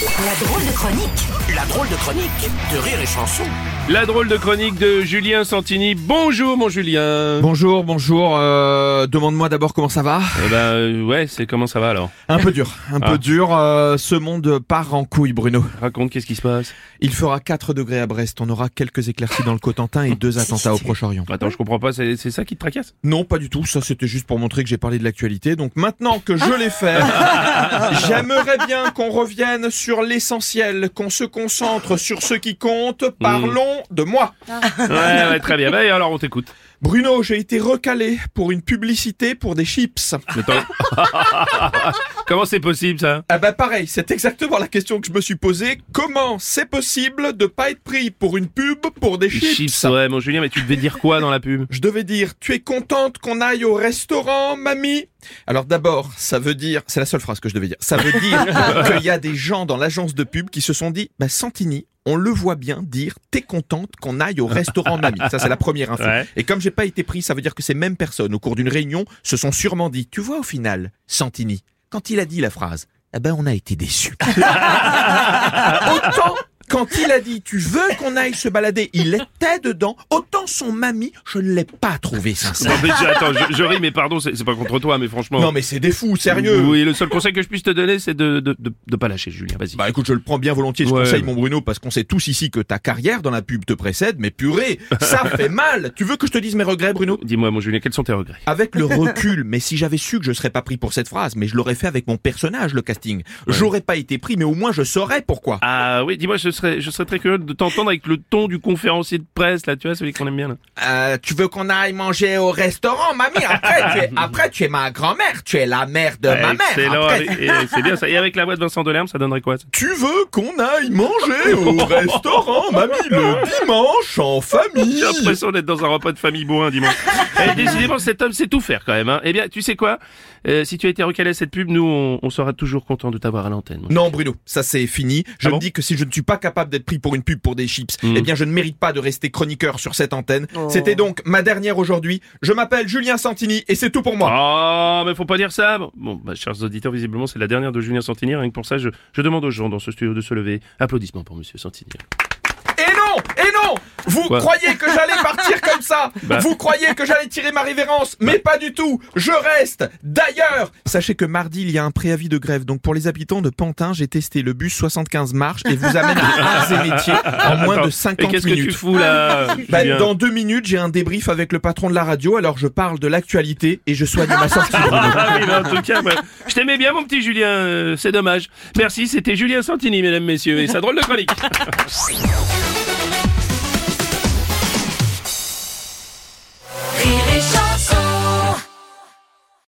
La drôle de chronique La drôle de chronique de Rire et Chanson. La drôle de chronique de Julien Santini. Bonjour mon Julien. Bonjour, bonjour. Euh, Demande-moi d'abord comment ça va. Eh ben euh, ouais, c'est comment ça va alors Un peu dur, un Ah. peu dur. euh, ce monde part en couille, Bruno. Raconte qu'est-ce qui se passe. Il fera 4 degrés à Brest. On aura quelques éclaircies dans le Cotentin et deux attentats au Proche-Orient. Attends, je comprends pas, c'est c'est ça qui te tracasse Non, pas du tout. Ça, c'était juste pour montrer que j'ai parlé de l'actualité. Donc maintenant que je l'ai fait, j'aimerais bien qu'on revienne sur l'essentiel, qu'on se concentre sur ce qui compte. Parlons de moi. Ouais, ouais, très bien. Bah, et alors on t'écoute. Bruno, j'ai été recalé pour une publicité pour des chips. Comment c'est possible ça? Ah bah pareil, c'est exactement la question que je me suis posée. Comment c'est possible de pas être pris pour une pub pour des chips, Chips, ouais, mon Julien, mais tu devais dire quoi dans la pub? Je devais dire, tu es contente qu'on aille au restaurant, mamie? Alors d'abord, ça veut dire, c'est la seule phrase que je devais dire, ça veut dire qu'il y a des gens dans l'agence de pub qui se sont dit, bah Santini, on le voit bien dire, t'es contente qu'on aille au restaurant, mamie. Ça c'est la première info. Ouais. Et comme j'ai pas été pris, ça veut dire que ces mêmes personnes, au cours d'une réunion, se sont sûrement dit, tu vois au final, Santini, quand il a dit la phrase, eh ben on a été déçus. autant quand il a dit tu veux qu'on aille se balader, il était dedans, autant son mamie, je ne l'ai pas trouvé sincère. Non mais je- attends, je, je ris, mais pardon, c'est pas contre toi, mais franchement. Non mais c'est des fous, sérieux. Oui, le seul conseil que je puisse te donner, c'est de, de, de, de pas lâcher, Julien. Vas-y. Bah écoute, je le prends bien volontiers ce Ouais. conseil, mon Bruno, parce qu'on sait tous ici que ta carrière dans la pub te précède, mais purée, ça fait mal. Tu veux que je te dise mes regrets, Bruno? Dis-moi, mon Julien, quels sont tes regrets? Avec le recul, mais si j'avais su que je serais pas pris pour cette phrase, mais je l'aurais fait avec mon personnage, le casting. J'aurais pas été pris, mais au moins je saurais pourquoi. Ah oui, dis-moi, je serais, je serais très curieux de t'entendre avec le ton du conférencier de presse, là, tu vois, celui qu'on aime bien. Là. Euh, tu veux qu'on aille manger au restaurant, mamie? Après, tu es, après, tu es ma grand-mère, tu es la mère de ma mère. C'est bien ça. Et avec la voix de Vincent Delerme, ça donnerait quoi ça? Tu veux qu'on aille manger au restaurant, mamie, le dimanche en famille? J'ai l'impression d'être dans un repas de famille bourrin dimanche. Eh, décidément, cet homme sait tout faire quand même. Hein. Eh bien, tu sais quoi? Euh, Si tu as été recalé à cette pub, nous, on, on sera toujours content de t'avoir à l'antenne. Non, Bruno, ça c'est fini. Je Ah me dis que si je ne suis pas capable d'être pris pour une pub pour des chips, Mm. eh bien je ne mérite pas de rester chroniqueur sur cette antenne. C'était donc ma dernière aujourd'hui. Je m'appelle Julien Santini et c'est tout pour moi. Ah, mais faut pas dire ça. Bon, Bon, bah, chers auditeurs, visiblement, c'est la dernière de Julien Santini. Rien que pour ça, je, je demande aux gens dans ce studio de se lever. Applaudissements pour Monsieur Santini. Et non Et non Vous Quoi croyez que j'allais partir comme ça Bah. Vous croyez que j'allais tirer ma révérence Mais pas du tout Je reste D'ailleurs Sachez que mardi, il y a un préavis de grève. Donc pour les habitants de Pantin, j'ai testé le bus 75 marches et vous amène à métiers en moins Attends, de Et 50 qu'est-ce que tu minutes. fous là Bah, dans deux minutes, j'ai un débrief avec le patron de la radio, alors je parle de l'actualité et je soigne ma sortie. Ah oui, mais en tout cas, bah, je t'aimais bien, mon petit Julien. euh, c'est dommage. Merci, c'était Julien Santini, mesdames, messieurs, et sa drôle de chronique.